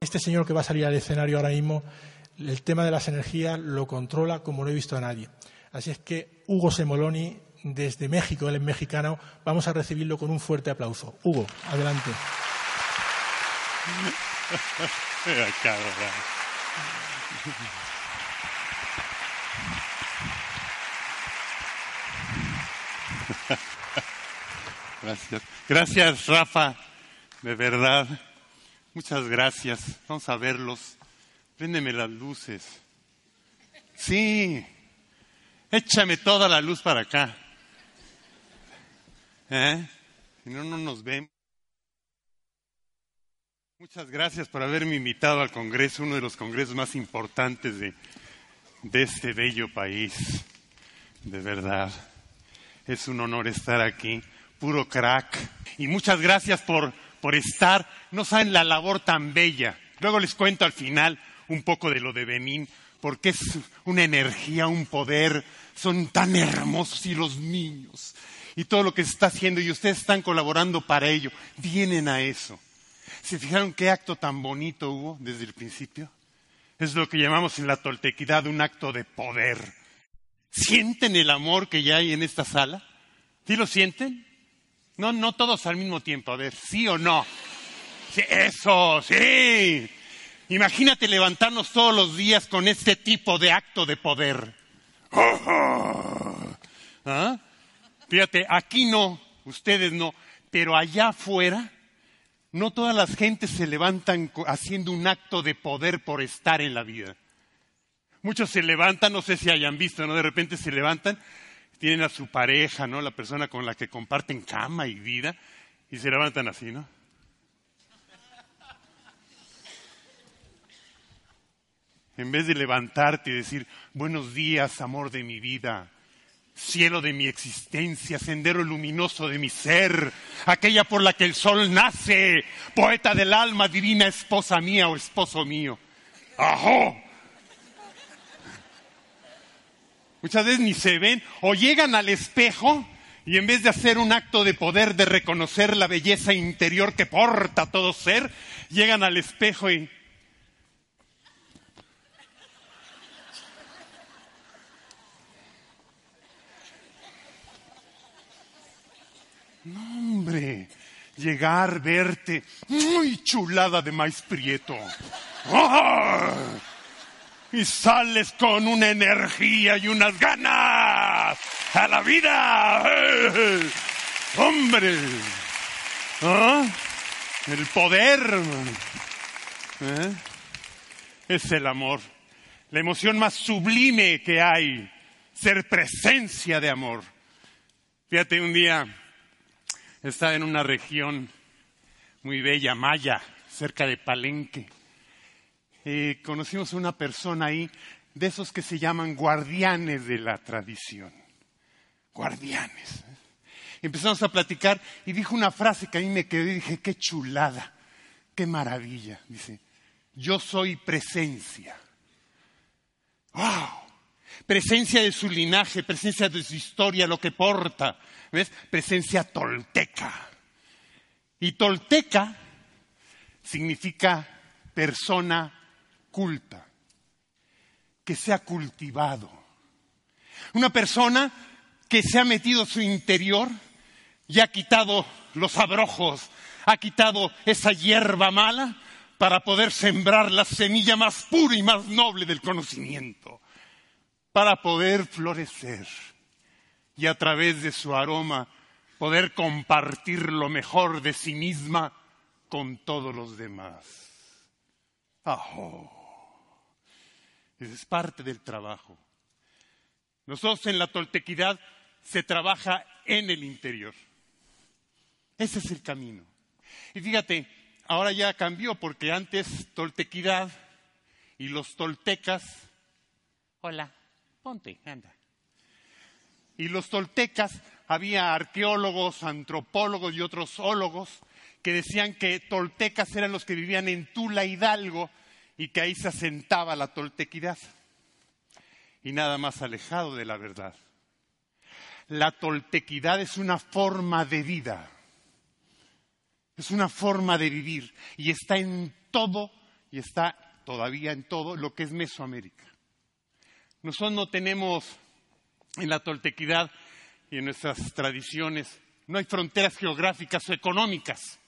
Este señor que va a salir al escenario ahora mismo, el tema de las energías lo controla como no he visto a nadie. Así es que Hugo Semoloni, desde México, él es mexicano, vamos a recibirlo con un fuerte aplauso. Hugo, adelante. Gracias. Gracias, Rafa. De verdad. Muchas gracias. Vamos a verlos. Préndeme las luces. Sí. Échame toda la luz para acá. ¿Eh? Si no, no nos ven. Muchas gracias por haberme invitado al Congreso, uno de los congresos más importantes de, de este bello país. De verdad. Es un honor estar aquí. Puro crack. Y muchas gracias por, por estar. No saben la labor tan bella. Luego les cuento al final un poco de lo de Benín, porque es una energía, un poder. Son tan hermosos y los niños. Y todo lo que se está haciendo y ustedes están colaborando para ello. Vienen a eso. ¿Se fijaron qué acto tan bonito hubo desde el principio? Es lo que llamamos en la toltequidad un acto de poder. ¿Sienten el amor que ya hay en esta sala? ¿Sí lo sienten? No, no todos al mismo tiempo. A ver, ¿sí o no? Sí, eso, sí. Imagínate levantarnos todos los días con este tipo de acto de poder. ¿Ah? Fíjate, aquí no, ustedes no, pero allá afuera, no todas las gentes se levantan haciendo un acto de poder por estar en la vida. Muchos se levantan, no sé si hayan visto, ¿no? De repente se levantan, tienen a su pareja, ¿no? La persona con la que comparten cama y vida, y se levantan así, ¿no? En vez de levantarte y decir, buenos días, amor de mi vida, cielo de mi existencia, sendero luminoso de mi ser, aquella por la que el sol nace, poeta del alma, divina esposa mía o esposo mío. ¡Ajo! Muchas veces ni se ven o llegan al espejo y en vez de hacer un acto de poder, de reconocer la belleza interior que porta todo ser, llegan al espejo y No, hombre, llegar, verte, muy chulada de maíz prieto. ¡Ah! Y sales con una energía y unas ganas a la vida. ¡Hombre! ¿Ah? El poder ¿Eh? es el amor. La emoción más sublime que hay, ser presencia de amor. Fíjate, un día estaba en una región muy bella, Maya, cerca de Palenque. Eh, conocimos una persona ahí, de esos que se llaman guardianes de la tradición. Guardianes. Empezamos a platicar y dijo una frase que a mí me quedó y dije, qué chulada, qué maravilla. Dice, yo soy presencia. ¡Wow! Presencia de su linaje, presencia de su historia, lo que porta. ¿Ves? Presencia tolteca. Y tolteca significa persona culta, que se ha cultivado. Una persona que se ha metido su interior y ha quitado los abrojos, ha quitado esa hierba mala para poder sembrar la semilla más pura y más noble del conocimiento, para poder florecer y a través de su aroma poder compartir lo mejor de sí misma con todos los demás. ¡Ajo! Es parte del trabajo. Nosotros en la toltequidad se trabaja en el interior. Ese es el camino. Y fíjate, ahora ya cambió porque antes toltequidad y los toltecas. Hola, ponte, anda. Y los toltecas había arqueólogos, antropólogos y otros ólogos que decían que toltecas eran los que vivían en Tula Hidalgo y que ahí se asentaba la toltequidad. Y nada más alejado de la verdad. La toltequidad es una forma de vida, es una forma de vivir y está en todo y está todavía en todo lo que es Mesoamérica. Nosotros no tenemos en la toltequidad y en nuestras tradiciones, no hay fronteras geográficas o económicas.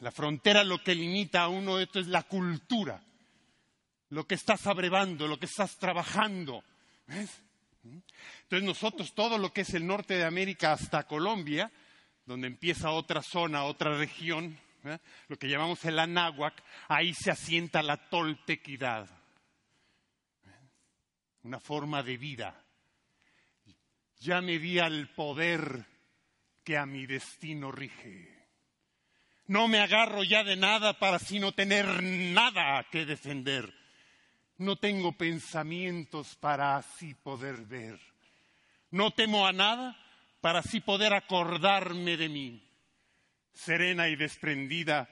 La frontera lo que limita a uno esto es la cultura, lo que estás abrevando, lo que estás trabajando. Entonces nosotros, todo lo que es el norte de América hasta Colombia, donde empieza otra zona, otra región, lo que llamamos el Anáhuac, ahí se asienta la toltequidad. Una forma de vida. Ya me di al poder que a mi destino rige. No me agarro ya de nada para sino tener nada que defender. No tengo pensamientos para así poder ver. No temo a nada para así poder acordarme de mí. Serena y desprendida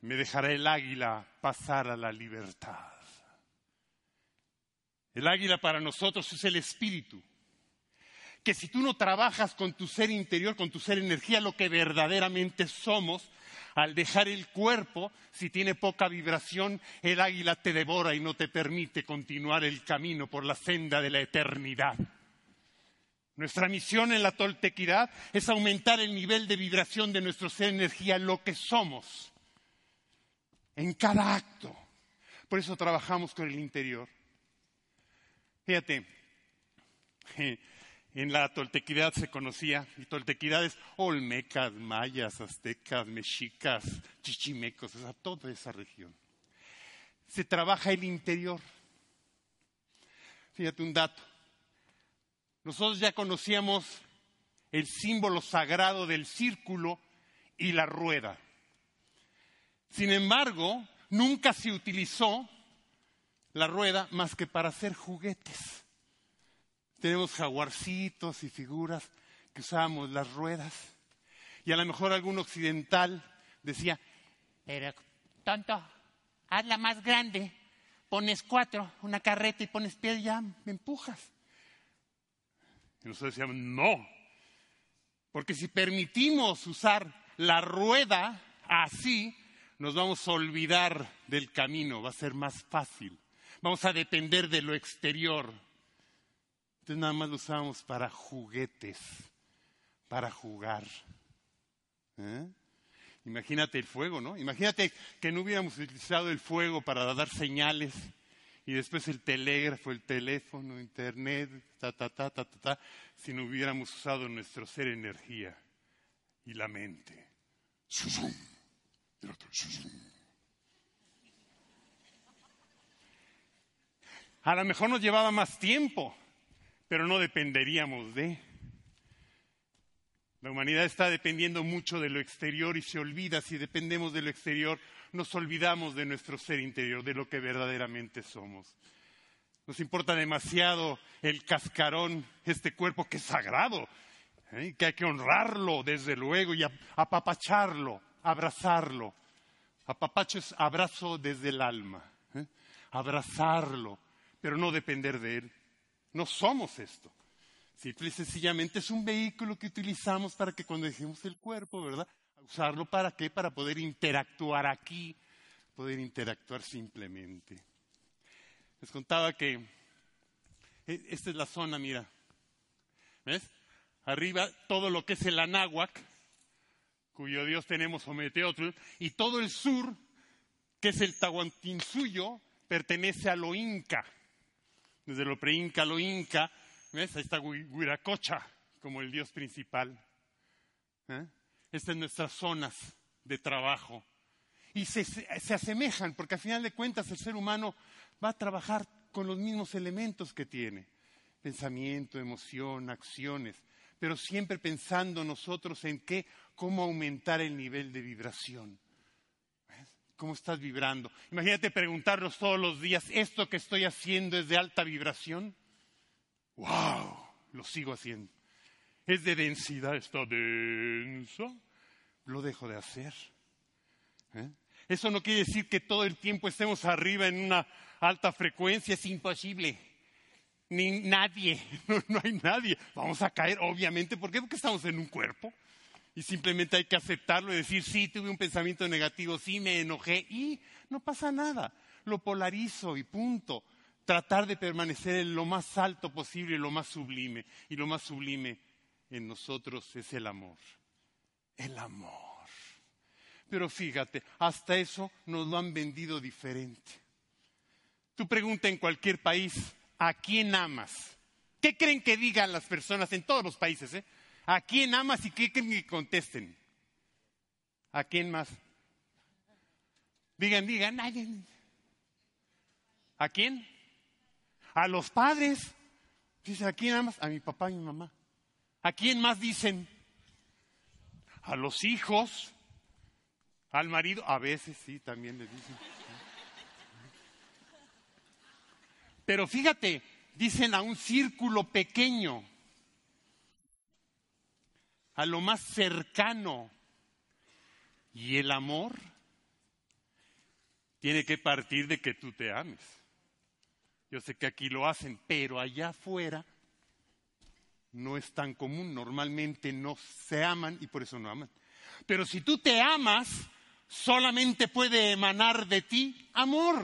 me dejará el águila pasar a la libertad. El águila para nosotros es el espíritu. Que si tú no trabajas con tu ser interior, con tu ser energía, lo que verdaderamente somos, al dejar el cuerpo, si tiene poca vibración, el águila te devora y no te permite continuar el camino por la senda de la eternidad. Nuestra misión en la toltequidad es aumentar el nivel de vibración de nuestro ser energía, lo que somos, en cada acto. Por eso trabajamos con el interior. Fíjate, en la toltequidad se conocía, y toltequidades olmecas, mayas, aztecas, mexicas, chichimecos, o sea, toda esa región. Se trabaja el interior. Fíjate un dato. Nosotros ya conocíamos el símbolo sagrado del círculo y la rueda. Sin embargo, nunca se utilizó la rueda más que para hacer juguetes. Tenemos jaguarcitos y figuras que usábamos las ruedas. Y a lo mejor algún occidental decía, pero tonto, hazla más grande, pones cuatro, una carreta y pones pie y ya me empujas. Y nosotros decíamos, no, porque si permitimos usar la rueda así, nos vamos a olvidar del camino, va a ser más fácil. Vamos a depender de lo exterior. Entonces nada más lo usábamos para juguetes, para jugar. ¿Eh? Imagínate el fuego, ¿no? Imagínate que no hubiéramos utilizado el fuego para dar señales y después el telégrafo, el teléfono, internet, ta, ta, ta, ta, ta, ta, si no hubiéramos usado nuestro ser energía y la mente. A lo mejor nos llevaba más tiempo, pero no dependeríamos de. La humanidad está dependiendo mucho de lo exterior y se olvida, si dependemos de lo exterior, nos olvidamos de nuestro ser interior, de lo que verdaderamente somos. Nos importa demasiado el cascarón, este cuerpo que es sagrado, ¿eh? que hay que honrarlo desde luego y apapacharlo, abrazarlo. Apapacho es abrazo desde el alma, ¿eh? abrazarlo, pero no depender de él. No somos esto. Simple sencillamente es un vehículo que utilizamos para que cuando dejemos el cuerpo, ¿verdad? ¿Usarlo para qué? Para poder interactuar aquí, poder interactuar simplemente. Les contaba que e, esta es la zona, mira. ¿Ves? Arriba todo lo que es el Anáhuac, cuyo dios tenemos Ometeotl, y todo el sur, que es el Tahuantinsuyo, pertenece a lo Inca desde lo pre-inca lo inca, ¿ves? Ahí está Huiracocha como el dios principal. ¿eh? Estas son nuestras zonas de trabajo. Y se, se asemejan, porque al final de cuentas el ser humano va a trabajar con los mismos elementos que tiene. pensamiento, emoción, acciones, pero siempre pensando nosotros en qué, cómo aumentar el nivel de vibración. ¿Cómo estás vibrando? Imagínate preguntarnos todos los días, ¿esto que estoy haciendo es de alta vibración? ¡Wow! Lo sigo haciendo. ¿Es de densidad? ¿Está denso? Lo dejo de hacer. ¿Eh? Eso no quiere decir que todo el tiempo estemos arriba en una alta frecuencia, es imposible. Ni nadie, no, hay nadie. Vamos a caer, obviamente. ¿Por qué? Porque estamos en un cuerpo. Y simplemente hay que aceptarlo y decir, sí, tuve un pensamiento negativo, sí, me enojé y no pasa nada. Lo polarizo y punto. Tratar de permanecer en lo más alto posible, lo más sublime. Y lo más sublime en nosotros es el amor. El amor. Pero fíjate, hasta eso nos lo han vendido diferente. Tú pregunta en cualquier país, ¿a quién amas? ¿Qué creen que digan las personas en todos los países? Eh? ¿A quién amas y qué que contesten? ¿A quién más? Digan, digan, ¿a quién? A los padres. Dice, ¿a quién amas? A mi papá y mi mamá. ¿A quién más dicen? A los hijos. Al marido, a veces sí, también le dicen. Pero fíjate, dicen a un círculo pequeño, a lo más cercano. Y el amor tiene que partir de que tú te ames. Yo sé que aquí lo hacen, pero allá afuera no es tan común. Normalmente no se aman y por eso no aman. Pero si tú te amas, solamente puede emanar de ti amor.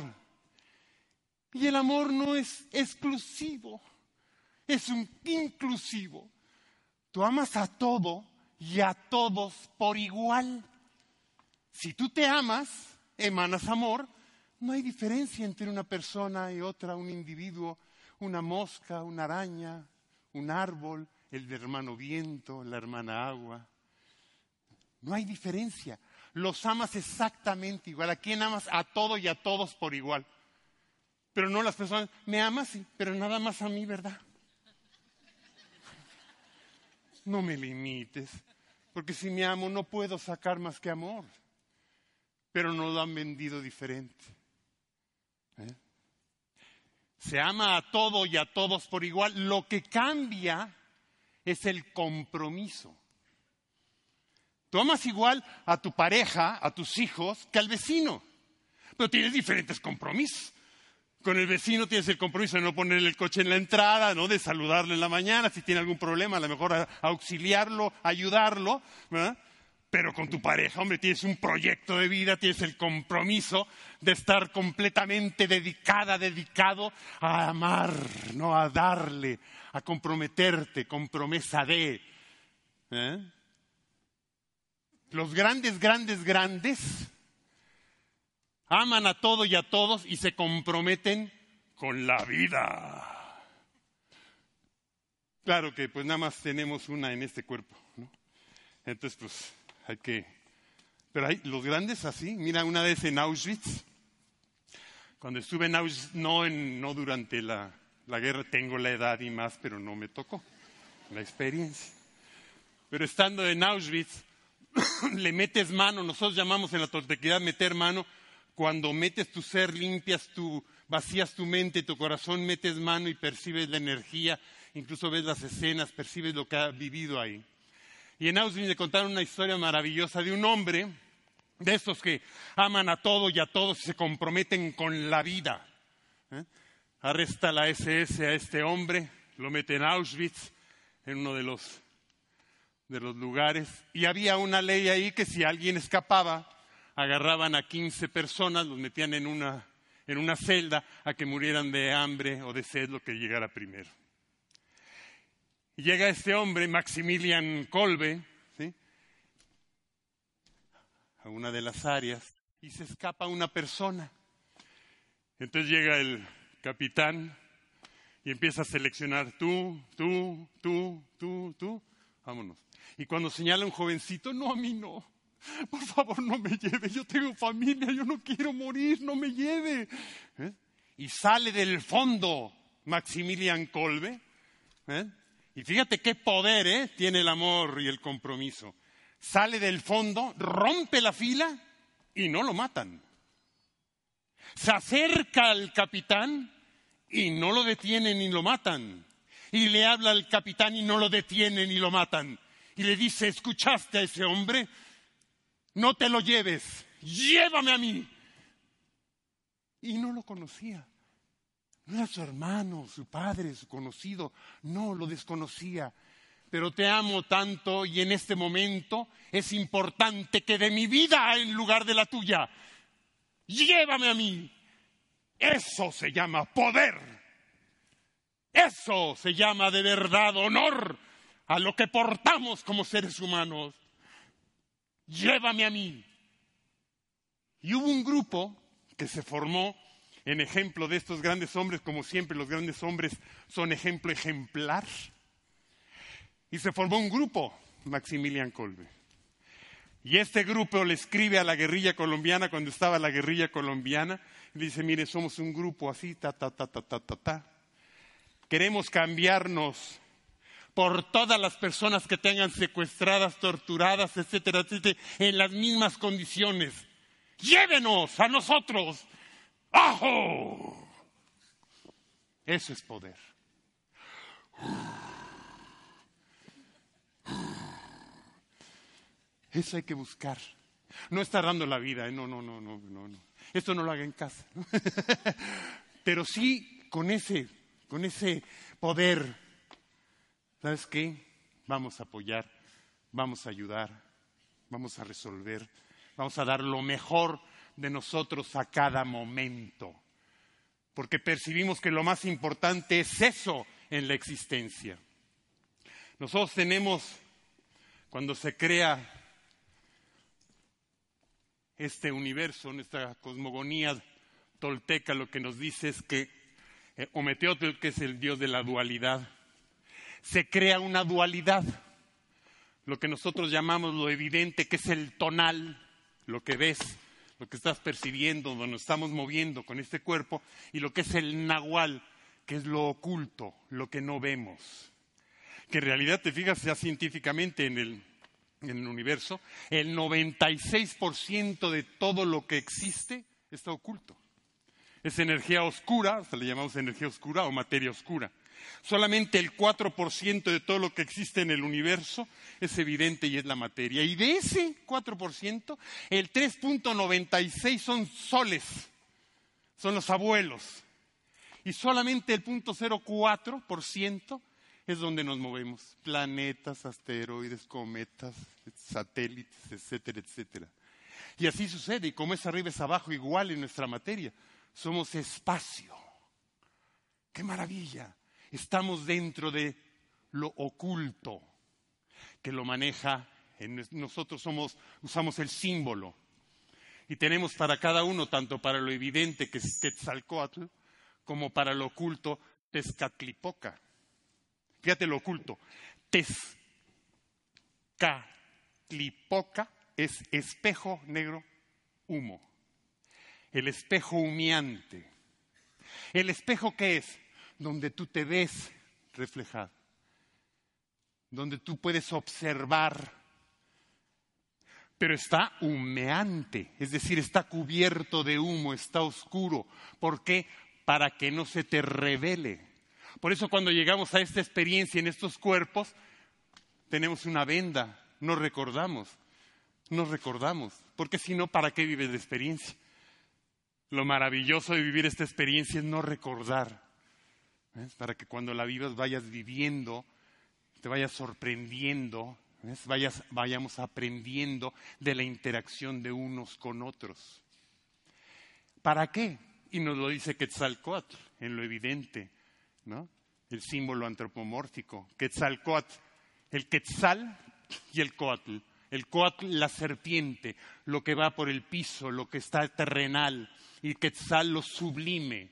Y el amor no es exclusivo, es un inclusivo. Tú amas a todo y a todos por igual. Si tú te amas, emanas amor, no hay diferencia entre una persona y otra, un individuo, una mosca, una araña, un árbol, el hermano viento, la hermana agua. No hay diferencia los amas exactamente igual. ¿A quién amas? A todo y a todos por igual. Pero no las personas, me amas, sí, pero nada más a mí, ¿verdad? No me limites, porque si me amo no puedo sacar más que amor. Pero no lo han vendido diferente. ¿Eh? Se ama a todo y a todos por igual. Lo que cambia es el compromiso. Tú amas igual a tu pareja, a tus hijos, que al vecino. Pero tienes diferentes compromisos. Con el vecino tienes el compromiso de no ponerle el coche en la entrada, ¿no? de saludarle en la mañana, si tiene algún problema, a lo mejor auxiliarlo, ayudarlo. Pero con tu pareja, hombre, tienes un proyecto de vida, tienes el compromiso de estar completamente dedicada, dedicado a amar, no a darle, a comprometerte, con promesa de. ¿eh? los grandes, grandes, grandes aman a todo y a todos y se comprometen con la vida. Claro que pues nada más tenemos una en este cuerpo, ¿no? Entonces pues hay que... Pero hay los grandes así, mira una vez en Auschwitz, cuando estuve en Auschwitz, no, no durante la, la guerra, tengo la edad y más, pero no me tocó la experiencia. Pero estando en Auschwitz, le metes mano, nosotros llamamos en la toltequidad meter mano, cuando metes tu ser, limpias tu, vacías tu mente, tu corazón, metes mano y percibes la energía, incluso ves las escenas, percibes lo que ha vivido ahí. Y en Auschwitz le contaron una historia maravillosa de un hombre, de estos que aman a todo y a todos y se comprometen con la vida. ¿eh? Arresta la SS a este hombre, lo mete en Auschwitz, en uno de los de los lugares y había una ley ahí que si alguien escapaba, agarraban a 15 personas, los metían en una, en una celda a que murieran de hambre o de sed lo que llegara primero. Llega este hombre, Maximilian Kolbe, a una de las áreas y se escapa una persona. Entonces llega el capitán y empieza a seleccionar tú, tú, tú, tú, tú, vámonos. Y cuando señala un jovencito, no, a mí no. Por favor, no me lleve. Yo tengo familia, yo no quiero morir, no me lleve. ¿Eh? Y sale del fondo Maximilian Kolbe ¿eh? Y fíjate qué poder ¿eh? tiene el amor y el compromiso. Sale del fondo, rompe la fila y no lo matan. Se acerca al capitán y no lo detienen ni lo matan. Y le habla al capitán y no lo detienen ni lo matan. Y le dice, ¿escuchaste a ese hombre? No te lo lleves, llévame a mí. Y no lo conocía. No era su hermano, su padre, su conocido. No, lo desconocía. Pero te amo tanto y en este momento es importante que de mi vida en lugar de la tuya. Llévame a mí. Eso se llama poder. Eso se llama de verdad honor a lo que portamos como seres humanos. Llévame a mí. Y hubo un grupo que se formó en ejemplo de estos grandes hombres, como siempre los grandes hombres son ejemplo ejemplar. Y se formó un grupo, Maximilian Kolbe. Y este grupo le escribe a la guerrilla colombiana cuando estaba la guerrilla colombiana, y dice, mire, somos un grupo así, ta, ta, ta, ta, ta, ta, ta. Queremos cambiarnos por todas las personas que tengan secuestradas, torturadas, etcétera, etcétera, en las mismas condiciones. Llévenos a nosotros ¡Ajo! Eso es poder. Eso hay que buscar. No estar dando la vida, ¿eh? no, no, no, no, no, no. Esto no lo haga en casa. Pero sí con ese, con ese poder. ¿Sabes qué? Vamos a apoyar, vamos a ayudar, vamos a resolver, vamos a dar lo mejor de nosotros a cada momento, porque percibimos que lo más importante es eso en la existencia. Nosotros tenemos, cuando se crea este universo, nuestra cosmogonía tolteca, lo que nos dice es que eh, Ometeotl, que es el dios de la dualidad, se crea una dualidad, lo que nosotros llamamos lo evidente, que es el tonal, lo que ves, lo que estás percibiendo, donde estamos moviendo con este cuerpo, y lo que es el nahual, que es lo oculto, lo que no vemos. Que en realidad, te fijas ya científicamente en el, en el universo, el 96% de todo lo que existe está oculto. Es energía oscura, se le llamamos energía oscura o materia oscura. Solamente el 4% de todo lo que existe en el universo es evidente y es la materia. Y de ese 4%, el 3.96 son soles, son los abuelos. Y solamente el 0.04% es donde nos movemos. Planetas, asteroides, cometas, satélites, etcétera, etcétera. Y así sucede. Y como es arriba es abajo, igual en nuestra materia. Somos espacio. ¡Qué maravilla! Estamos dentro de lo oculto que lo maneja. nosotros somos, usamos el símbolo y tenemos para cada uno, tanto para lo evidente que es Quetzalcoatl, como para lo oculto, Tezcatlipoca. Fíjate lo oculto. Tezcatlipoca es espejo negro, humo. El espejo humeante. ¿El espejo qué es? Donde tú te ves reflejado, donde tú puedes observar, pero está humeante, es decir, está cubierto de humo, está oscuro. ¿Por qué? Para que no se te revele. Por eso cuando llegamos a esta experiencia en estos cuerpos, tenemos una venda, nos recordamos, nos recordamos, porque si no, ¿para qué vives la experiencia? Lo maravilloso de vivir esta experiencia es no recordar, para que cuando la vivas vayas viviendo, te vayas sorprendiendo, Vayas, vayamos aprendiendo de la interacción de unos con otros. ¿Para qué? Y nos lo dice Quetzalcoatl, en lo evidente, ¿no? El símbolo antropomórfico. Quetzalcoatl, el Quetzal y el Coatl. El Coatl, la serpiente, lo que va por el piso, lo que está terrenal. Y Quetzal, lo sublime,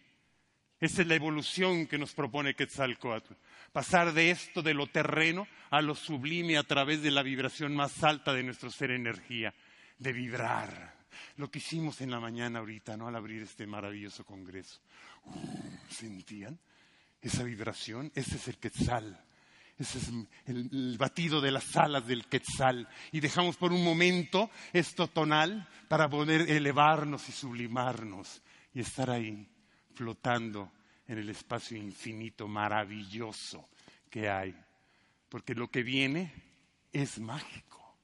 esa es la evolución que nos propone Quetzalcoatl. Pasar de esto, de lo terreno, a lo sublime a través de la vibración más alta de nuestro ser energía, de vibrar. Lo que hicimos en la mañana ahorita, ¿no? Al abrir este maravilloso congreso. Uh, ¿Sentían? esa vibración, ese es el quetzal. Ese es el, el, batido de las alas del quetzal. Y dejamos por un momento esto tonal para poder elevarnos y sublimarnos y estar ahí, flotando en el espacio infinito maravilloso que hay. Porque lo que viene es mágico.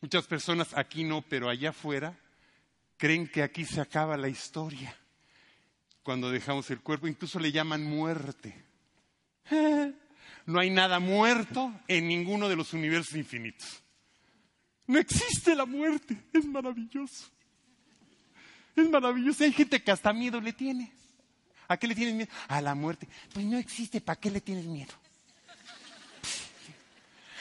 Muchas personas aquí no, pero allá afuera creen que aquí se acaba la historia cuando dejamos el cuerpo, incluso le llaman muerte. No hay nada muerto en ninguno de los universos infinitos. No existe la muerte, es maravilloso. Es maravilloso. Hay gente que hasta miedo le tiene. ¿A qué le tienes miedo? A la muerte. Pues no existe, ¿para qué le tienes miedo?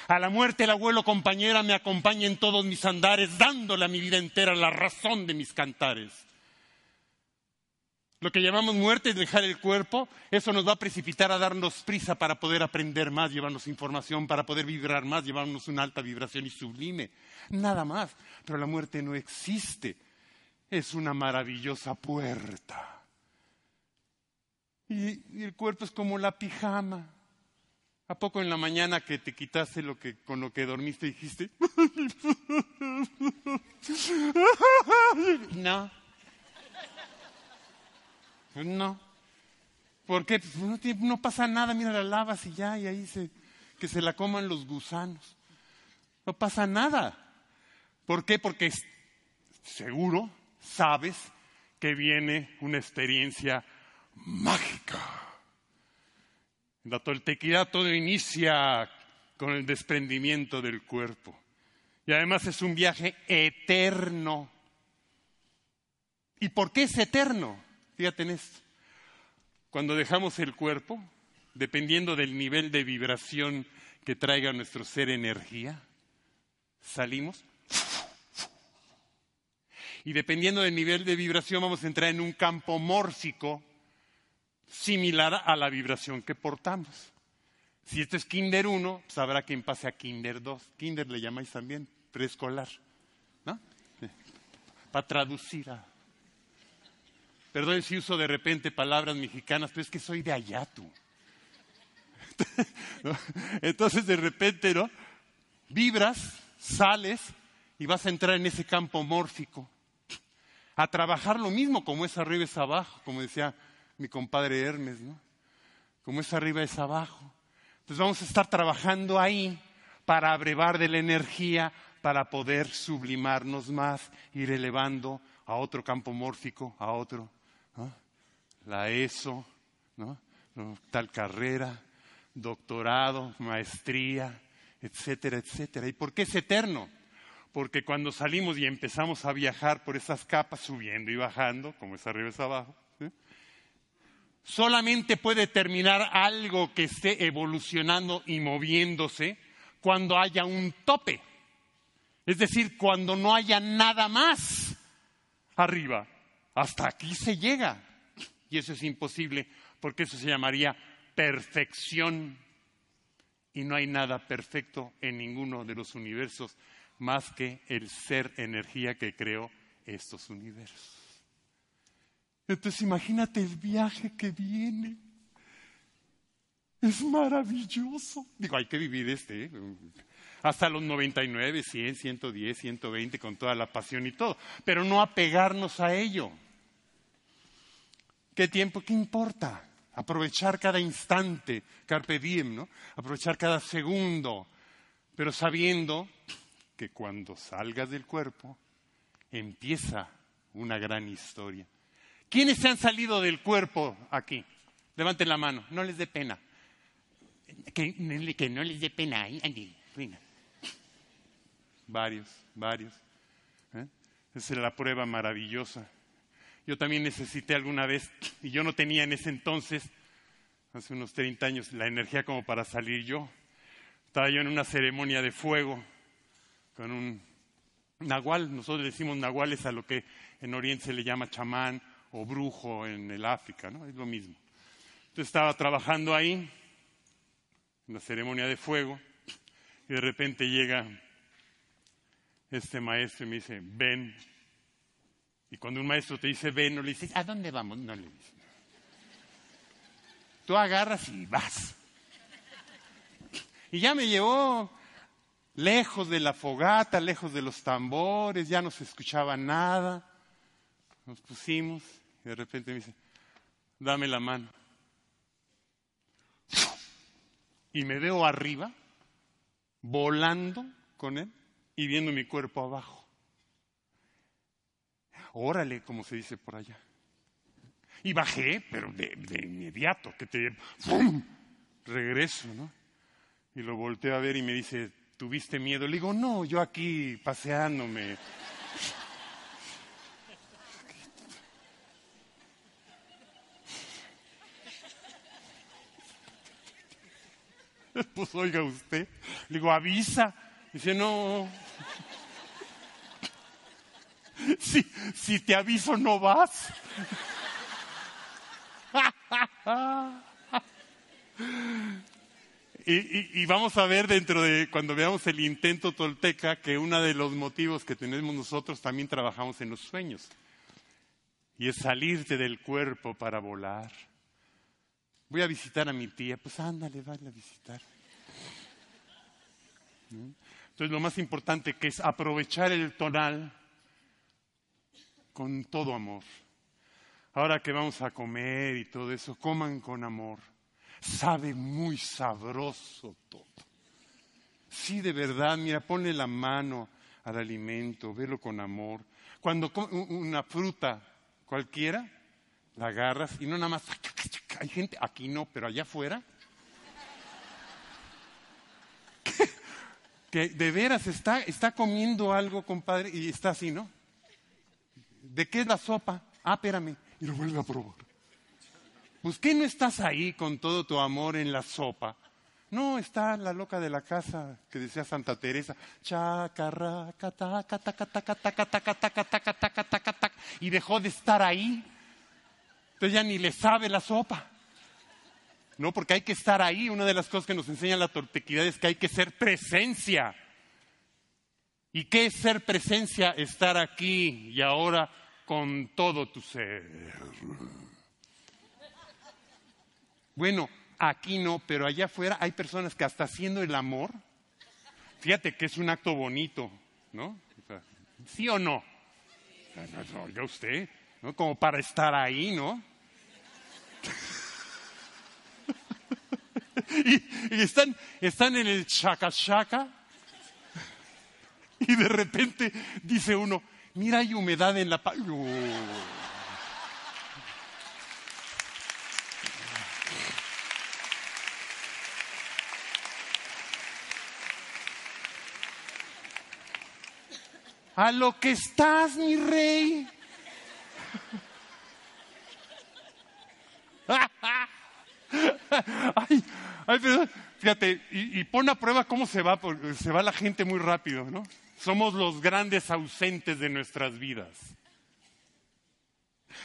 A la muerte el abuelo compañera me acompaña en todos mis andares, dándole a mi vida entera la razón de mis cantares. Lo que llamamos muerte es dejar el cuerpo, eso nos va a precipitar a darnos prisa para poder aprender más, llevarnos información, para poder vibrar más, llevarnos una alta vibración y sublime. Nada más. Pero la muerte no existe. Es una maravillosa puerta. Y, el cuerpo es como la pijama. ¿A poco en la mañana que te quitaste lo que, con lo que dormiste dijiste? no. No. ¿Por qué? Pues no, no, pasa nada, mira, la lavas y ya, y ahí se, que se la coman los gusanos. No pasa nada. ¿Por qué? Porque seguro sabes que viene una experiencia mágica. La toltequidad todo inicia con el desprendimiento del cuerpo. Y además es un viaje eterno. ¿Y por qué es eterno? Fíjate en esto. Cuando dejamos el cuerpo, dependiendo del nivel de vibración que traiga nuestro ser energía, salimos. Y dependiendo del nivel de vibración vamos a entrar en un campo mórfico similar a la vibración que portamos. Si esto es Kinder 1, sabrá quién pase a Kinder 2. Kinder le llamáis también preescolar, ¿no? Para traducir a... Perdón si uso de repente palabras mexicanas, pero es que soy de allá tú. Entonces de repente, ¿no? Vibras, sales y vas a entrar en ese campo mórfico. A trabajar lo mismo como es arriba es abajo, como decía mi compadre Hermes, ¿no? Como es arriba es abajo. Entonces vamos a estar trabajando ahí para abrevar de la energía, para poder sublimarnos más, ir elevando a otro campo mórfico, a otro. La ESO, ¿no? tal carrera, doctorado, maestría, etcétera, etcétera. ¿Y por qué es eterno? Porque cuando salimos y empezamos a viajar por esas capas, subiendo y bajando, como es arriba es abajo, solamente puede terminar algo que esté evolucionando y moviéndose cuando haya un tope. Es decir, cuando no haya nada más arriba. Hasta aquí se llega. Y eso es imposible porque eso se llamaría perfección. Y no hay nada perfecto en ninguno de los universos más que el ser energía que creó estos universos. Entonces imagínate el viaje que viene. Es maravilloso. Digo, hay que vivir este. ¿eh? Hasta los 99, 100, 110, 120, con toda la pasión y todo. Pero no apegarnos a ello. ¿Qué tiempo? ¿Qué importa? Aprovechar cada instante, carpe diem, ¿no? Aprovechar cada segundo, pero sabiendo que cuando salgas del cuerpo empieza una gran historia. ¿Quiénes se han salido del cuerpo aquí? Levanten la mano, no les dé pena. Que, no les dé pena. Varios, varios. ¿eh? Esa es la prueba maravillosa. Yo también necesité alguna vez, y yo no tenía en ese entonces, hace unos 30 años, la energía como para salir yo. Estaba yo en una ceremonia de fuego con un nahual, nosotros decimos nahuales a lo que en Oriente se le llama chamán o brujo en el África, ¿no? Es lo mismo. Entonces estaba trabajando ahí, en la ceremonia de fuego, y de repente llega este maestro y me dice, ven. Y cuando un maestro te dice, ven, no le dices, ¿a dónde vamos? No le dices. tú agarras y vas. Y ya me llevó lejos de la fogata, lejos de los tambores, ya no se escuchaba nada. Nos pusimos y de repente me dice, dame la mano. Y me veo arriba, volando con él y viendo mi cuerpo abajo. Órale, como se dice por allá. Y bajé, pero de, inmediato, que te... ¡Fum! Regreso, ¿no? Y lo volteo a ver y me dice, ¿tuviste miedo? Le digo, no, yo aquí paseándome. Pues oiga usted, le digo, avisa. Dice, no. Si, si te aviso, no vas. Y, vamos a ver dentro de, cuando veamos el intento tolteca, que uno de los motivos que tenemos nosotros también trabajamos en los sueños. Y es salirte del cuerpo para volar. Voy a visitar a mi tía, pues ándale, vale a visitar. Entonces lo más importante que es aprovechar el tonal con todo amor. Ahora que vamos a comer y todo eso, coman con amor. Sabe muy sabroso todo. Sí, de verdad, mira, ponle la mano al alimento, velo con amor. Cuando una fruta cualquiera, la agarras y no nada más, hay gente, aquí no, pero allá afuera, que, de veras está, está comiendo algo, compadre, y está así, ¿no? ¿De qué es la sopa? Ah, espérame, y lo vuelve a probar. Pues ¿qué no estás ahí con todo tu amor en la sopa? No, está la loca de la casa que decía Santa Teresa, y dejó de estar ahí. Entonces ya ni le sabe la sopa. No, porque hay que estar ahí. Una de las cosas que nos enseña la tortequidad es que hay que ser presencia. ¿Y qué es ser presencia? Estar aquí y ahora con todo tu ser. Bueno, aquí no, pero allá afuera hay personas que hasta haciendo el amor, fíjate que es un acto bonito, ¿no? ¿Sí o no? No, ya usted, ¿no? Como para estar ahí, ¿no? y, están, están en el chaca chaca y de repente dice uno, mira, hay humedad en la... A lo que estás, mi rey. fíjate, y, y, pon a prueba cómo se va, porque se va la gente muy rápido, ¿no? Somos los grandes ausentes de nuestras vidas.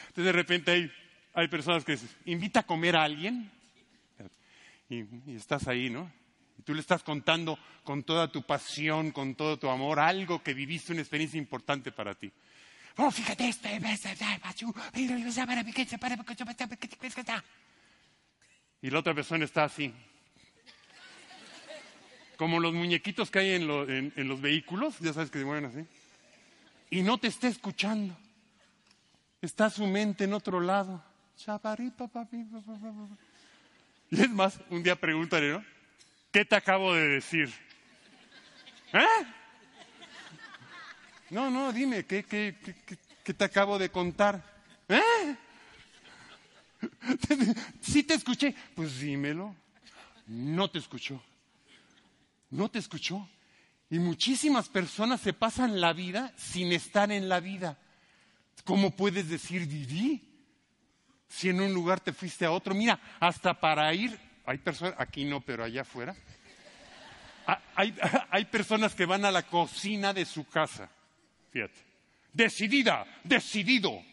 Entonces de repente hay, hay personas que dicen, invita a comer a alguien y, estás ahí, ¿no? Tú le estás contando con toda tu pasión, con todo tu amor, algo que viviste, una experiencia importante para ti. Oh, fíjate esto. Y la otra persona está así como los muñequitos que hay en, los vehículos, ya sabes que se mueven así, y no te está escuchando. Está su mente en otro lado. Y es más, un día pregúntale, ¿no? ¿Qué te acabo de decir? ¿Eh? No, no, dime, ¿qué, qué, qué, te acabo de contar? ¿Eh? ¿Sí te escuché? Pues dímelo. No te escuchó no te escuchó. Y muchísimas personas se pasan la vida sin estar en la vida. ¿Cómo puedes decir viví? Si en un lugar te fuiste a otro. Mira, hasta para ir, hay personas, aquí no, pero allá afuera, hay, hay personas que van a la cocina de su casa. Fíjate. Decidida, decidido.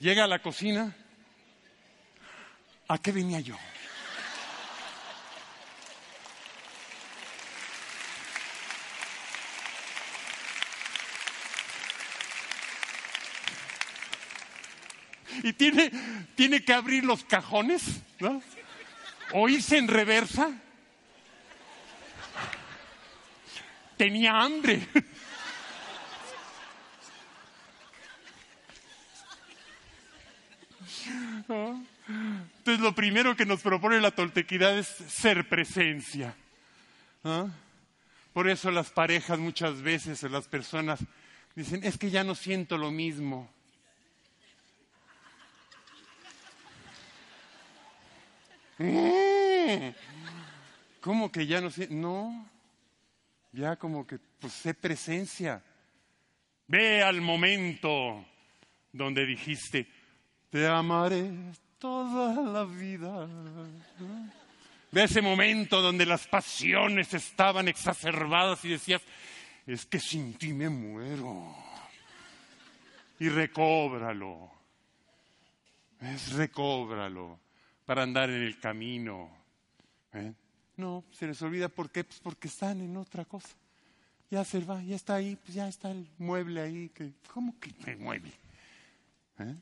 Llega a la cocina. ¿A qué venía yo? Y tiene, tiene que abrir los cajones, ¿no? O irse en reversa. Tenía hambre. Entonces lo primero que nos propone la toltequidad es ser presencia. Por eso las parejas muchas veces, las personas dicen, es que ya no siento lo mismo. Mm. ¿Cómo que ya no siento? No, ya como que, pues sé presencia. Ve al momento donde dijiste, te amaré toda la vida. Ve ese momento donde las pasiones estaban exacerbadas y decías, es que sin ti me muero. Y recóbralo. Es recóbralo para andar en el camino. ¿Eh? No, se les olvida por qué, pues porque están en otra cosa. Ya se va, ya está ahí, pues ya está el mueble ahí. Que, ¿Cómo que me mueble? ¿Eh?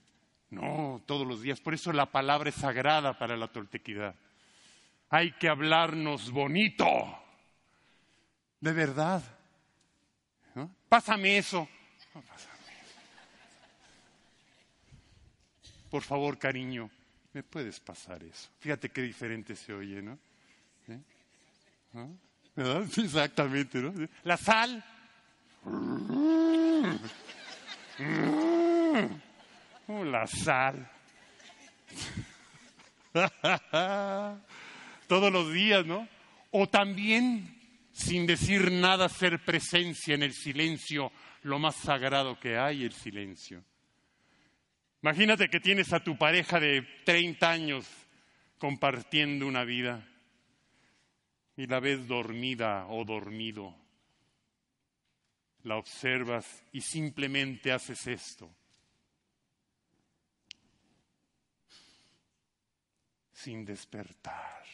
No, todos los días. Por eso la palabra es sagrada para la toltequidad. Hay que hablarnos bonito. De verdad. Pásame eso. Por favor, cariño, ¿me puedes pasar eso? Fíjate qué diferente se oye, ¿no? ¿Eh? Exactamente, ¿no? La sal. Oh, la sal. Todos los días, ¿no? O también, sin decir nada, ser presencia en el silencio, lo más sagrado que hay, el silencio. Imagínate que tienes a tu pareja de 30 años compartiendo una vida y la ves dormida o dormido. La observas y simplemente haces esto. sin despertar.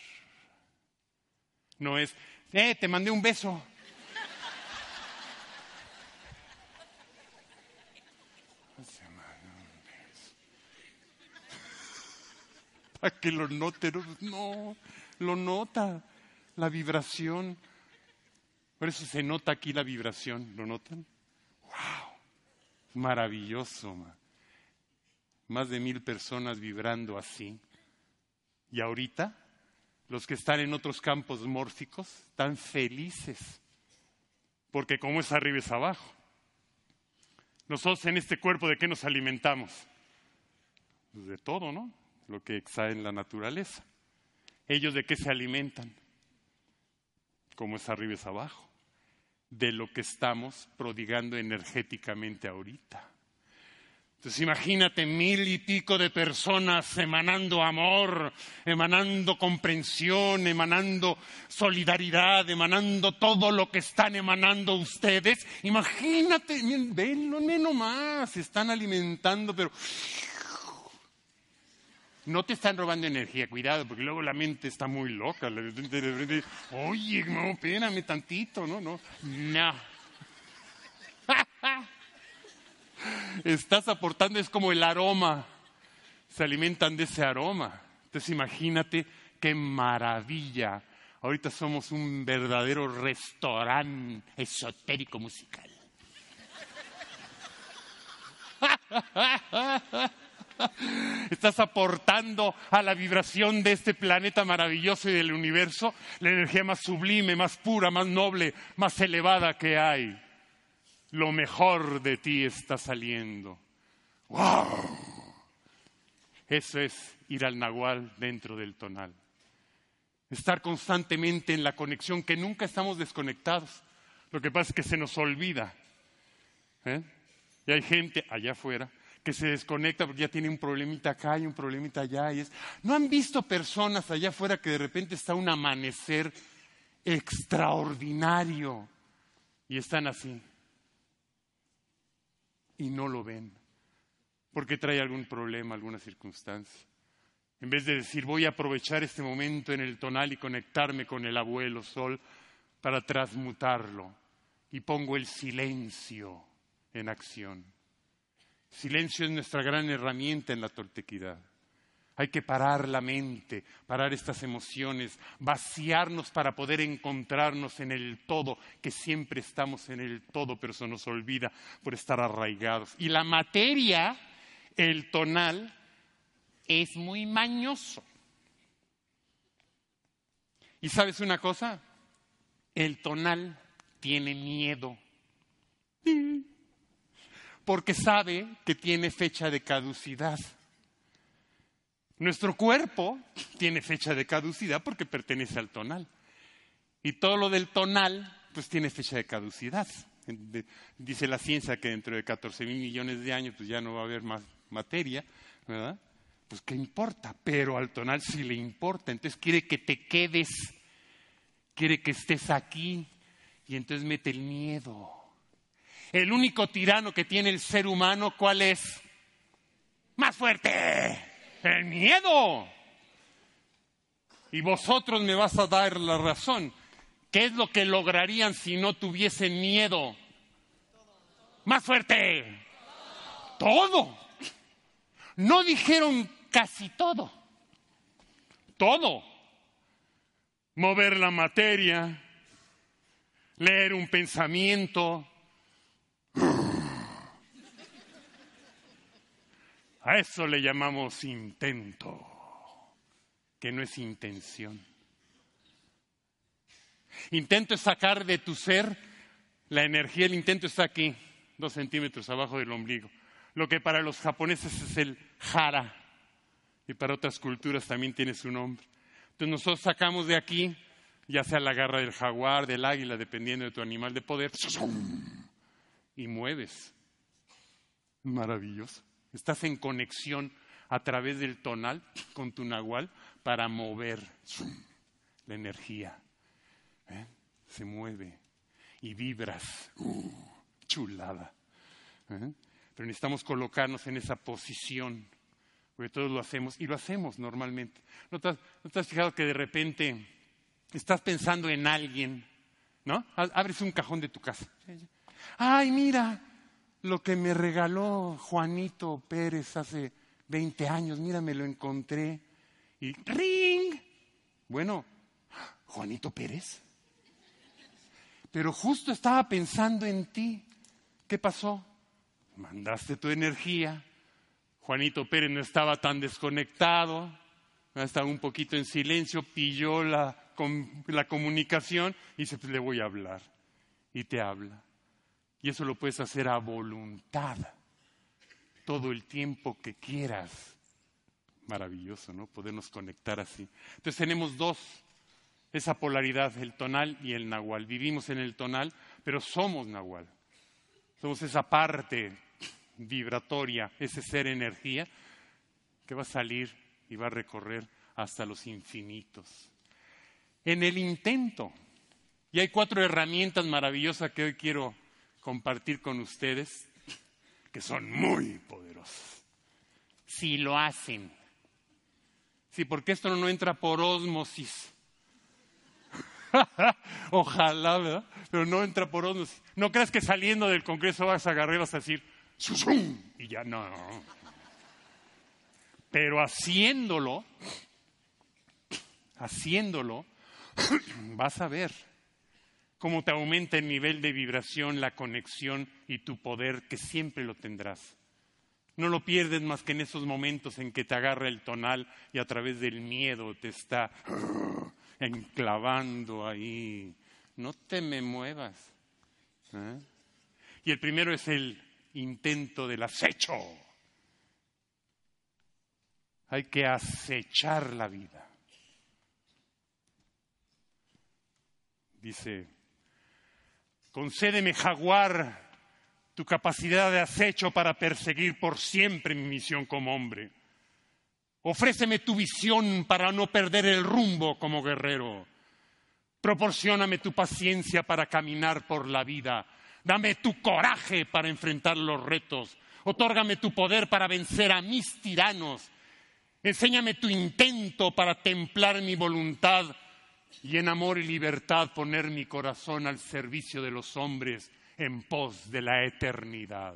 No es, eh, te mandé un beso. Que lo note, no, lo nota, la vibración. Por eso se nota aquí la vibración, ¿lo notan? ¡Wow! Maravilloso. Más de mil personas vibrando así. Y ahorita, los que están en otros campos mórficos están felices, porque como es arriba es abajo. Nosotros en este cuerpo, ¿de qué nos alimentamos? Pues de todo, ¿no? Lo que exhae en la naturaleza. ¿Ellos de qué se alimentan? Como es arriba es abajo. De lo que estamos prodigando energéticamente ahorita. Entonces imagínate mil y pico de personas emanando amor, emanando comprensión, emanando solidaridad, emanando todo lo que están emanando ustedes. Imagínate, venlo, no más, están alimentando, pero no te están robando energía, cuidado, porque luego la mente está muy loca. Oye, no, espérame tantito, no, no, no. estás aportando es como el aroma. Se alimentan de ese aroma. Entonces imagínate qué maravilla. Ahorita somos un verdadero restaurante esotérico musical. Estás aportando a la vibración de este planeta maravilloso y del universo la energía más sublime, más pura, más noble, más elevada que hay lo mejor de ti está saliendo. ¡Wow! Eso es ir al nahual dentro del tonal. Estar constantemente en la conexión, que nunca estamos desconectados. Lo que pasa es que se nos olvida. ¿eh? Y hay gente allá afuera que se desconecta porque ya tiene un problemita acá y un problemita allá. Y es... ¿No han visto personas allá afuera que de repente está un amanecer extraordinario y están así? y no lo ven, porque trae algún problema, alguna circunstancia. En vez de decir, voy a aprovechar este momento en el tonal y conectarme con el abuelo sol para transmutarlo, y pongo el silencio en acción. Silencio es nuestra gran herramienta en la toltequidad. Hay que parar la mente, parar estas emociones, vaciarnos para poder encontrarnos en el todo, que siempre estamos en el todo, pero se nos olvida por estar arraigados. Y la materia, el tonal, es muy mañoso. ¿Y sabes una cosa? El tonal tiene miedo. Porque sabe que tiene fecha de caducidad. Nuestro cuerpo tiene fecha de caducidad porque pertenece al tonal. Y todo lo del tonal, pues tiene fecha de caducidad. Dice la ciencia que dentro de 14 mil millones de años, pues ya no va a haber más materia, ¿verdad? Pues qué importa, pero al tonal sí le importa. Entonces quiere que te quedes, quiere que estés aquí, y entonces mete el miedo. El único tirano que tiene el ser humano, ¿cuál es? Más fuerte el miedo. Y vosotros me vas a dar la razón. ¿Qué es lo que lograrían si no tuviesen miedo? Más fuerte. Todo. No dijeron casi todo. Todo. Mover la materia, leer un pensamiento, A eso le llamamos intento, que no es intención. Intento es sacar de tu ser la energía, el intento está aquí, dos centímetros abajo del ombligo. Lo que para los japoneses es el jara, y para otras culturas también tiene su nombre. Entonces nosotros sacamos de aquí, ya sea la garra del jaguar, del águila, dependiendo de tu animal de poder, y mueves. Maravilloso. Estás en conexión a través del tonal con tu nahual para mover la energía. ¿Eh? Se mueve y vibras. Uh, chulada. ¿Eh? Pero necesitamos colocarnos en esa posición, porque todos lo hacemos y lo hacemos normalmente. ¿No te, has, fijado que de repente estás pensando en alguien, ¿no? Abres un cajón de tu casa. Ay, mira, lo que me regaló Juanito Pérez hace 20 años, mira, me lo encontré. Y ring. Bueno, Juanito Pérez. Pero justo estaba pensando en ti. ¿Qué pasó? Mandaste tu energía. Juanito Pérez no estaba tan desconectado, estaba un poquito en silencio, pilló la, la comunicación y dice, pues le voy a hablar. Y te habla. Y eso lo puedes hacer a voluntad, todo el tiempo que quieras. Maravilloso, ¿no? Podernos conectar así. Entonces tenemos dos, esa polaridad, el tonal y el nahual. Vivimos en el tonal, pero somos nahual. Somos esa parte vibratoria, ese ser energía que va a salir y va a recorrer hasta los infinitos. En el intento, y hay cuatro herramientas maravillosas que hoy quiero compartir con ustedes que son muy poderosos. Si lo hacen. Sí, porque esto no entra por osmosis. Ojalá, ¿verdad? Pero no entra por osmosis. No creas que saliendo del Congreso vas a agarrar vas a decir, ¡Susum! y ya no. Pero haciéndolo, haciéndolo, vas a ver cómo te aumenta el nivel de vibración, la conexión y tu poder, que siempre lo tendrás. No lo pierdes más que en esos momentos en que te agarra el tonal y a través del miedo te está enclavando ahí. No te me muevas. ¿eh? Y el primero es el intento del acecho. Hay que acechar la vida. Dice Concédeme, jaguar, tu capacidad de acecho para perseguir por siempre mi misión como hombre. Ofréceme tu visión para no perder el rumbo como guerrero. Proporcióname tu paciencia para caminar por la vida. Dame tu coraje para enfrentar los retos. Otórgame tu poder para vencer a mis tiranos. Enséñame tu intento para templar mi voluntad y en amor y libertad poner mi corazón al servicio de los hombres en pos de la eternidad.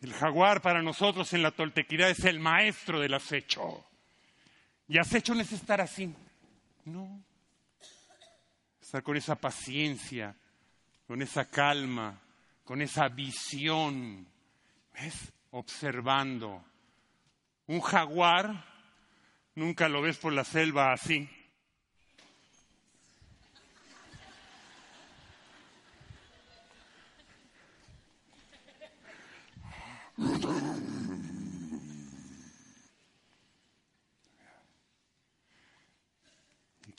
El jaguar para nosotros en la toltequidad es el maestro del acecho. Y acecho no es estar así, no. Estar con esa paciencia, con esa calma, con esa visión. ¿Ves? Observando. Un jaguar nunca lo ves por la selva así.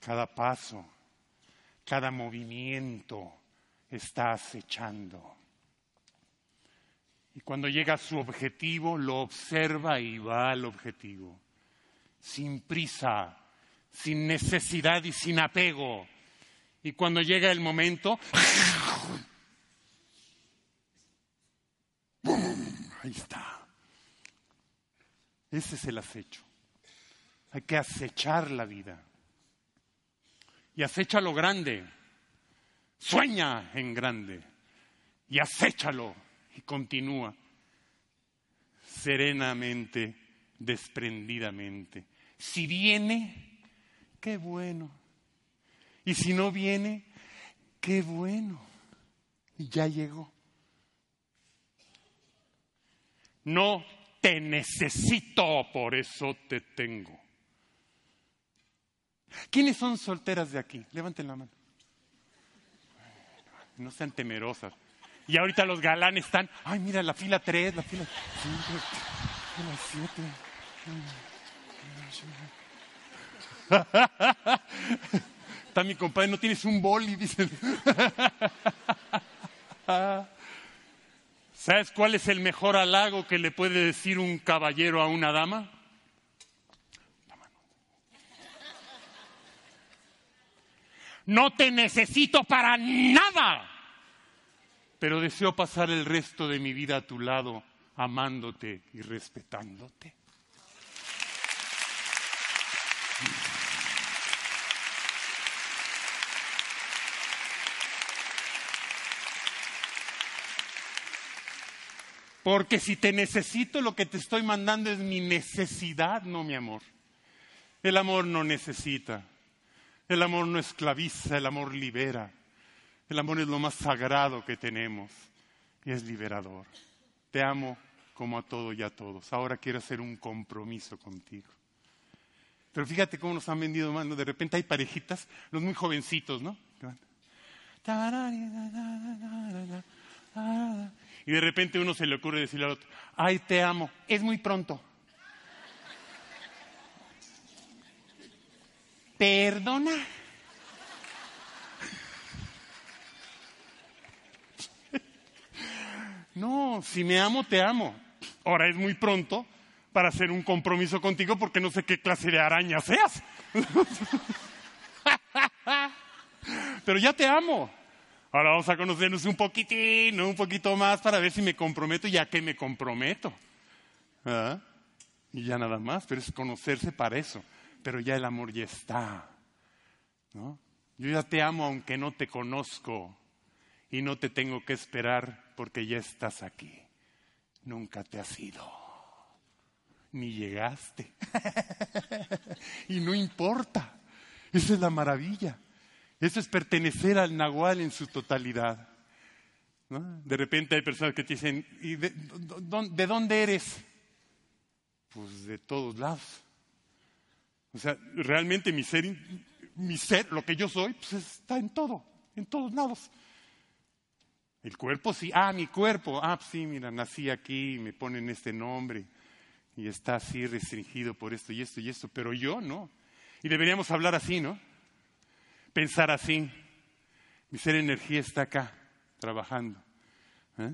Cada paso, cada movimiento está acechando. Y cuando llega a su objetivo, lo observa y va al objetivo, sin prisa, sin necesidad y sin apego. Y cuando llega el momento, ahí está. Ese es el acecho. Hay que acechar la vida. Y acecha lo grande. Sueña en grande. Y acéchalo. Y continúa. Serenamente, desprendidamente. Si viene, qué bueno. Y si no viene, qué bueno. Y ya llegó. No te necesito, por eso te tengo. ¿Quiénes son solteras de aquí? Levanten la mano. No sean temerosas. Y ahorita los galanes están, ay, mira, la fila 3, la fila 5, la 7. Está mi compadre, no tienes un boli, dicen. ¿Sabes cuál es el mejor halago que le puede decir un caballero a una dama? No te necesito para nada, pero deseo pasar el resto de mi vida a tu lado, amándote y respetándote. Porque si te necesito, lo que te estoy mandando es mi necesidad, no mi amor. El amor no necesita. El amor no esclaviza, el amor libera. El amor es lo más sagrado que tenemos y es liberador. Te amo como a todo y a todos. Ahora quiero hacer un compromiso contigo. Pero fíjate cómo nos han vendido mano. De repente hay parejitas, los muy jovencitos, ¿no? Y de repente uno se le ocurre decirle al otro, ay, te amo, es muy pronto. Perdona. No, si me amo, te amo. Ahora es muy pronto para hacer un compromiso contigo porque no sé qué clase de araña seas. Pero ya te amo. Ahora vamos a conocernos un poquitín, un poquito más para ver si me comprometo, ya que me comprometo. ¿Ah? Y ya nada más, pero es conocerse para eso. Pero ya el amor ya está. ¿no? Yo ya te amo aunque no te conozco y no te tengo que esperar porque ya estás aquí. Nunca te has ido, ni llegaste. y no importa. Esa es la maravilla. Eso es pertenecer al Nahual en su totalidad. De repente hay personas que te dicen, ¿y de, dónde eres? Pues de todos lados. O sea, realmente mi ser, mi ser, lo que yo soy, pues está en todo, en todos lados. El cuerpo sí, ah, mi cuerpo, ah, sí, mira, nací aquí, me ponen este nombre y está así restringido por esto y esto y esto, pero yo no. Y deberíamos hablar así, ¿no? pensar así. Mi ser energía está acá, trabajando. ¿eh?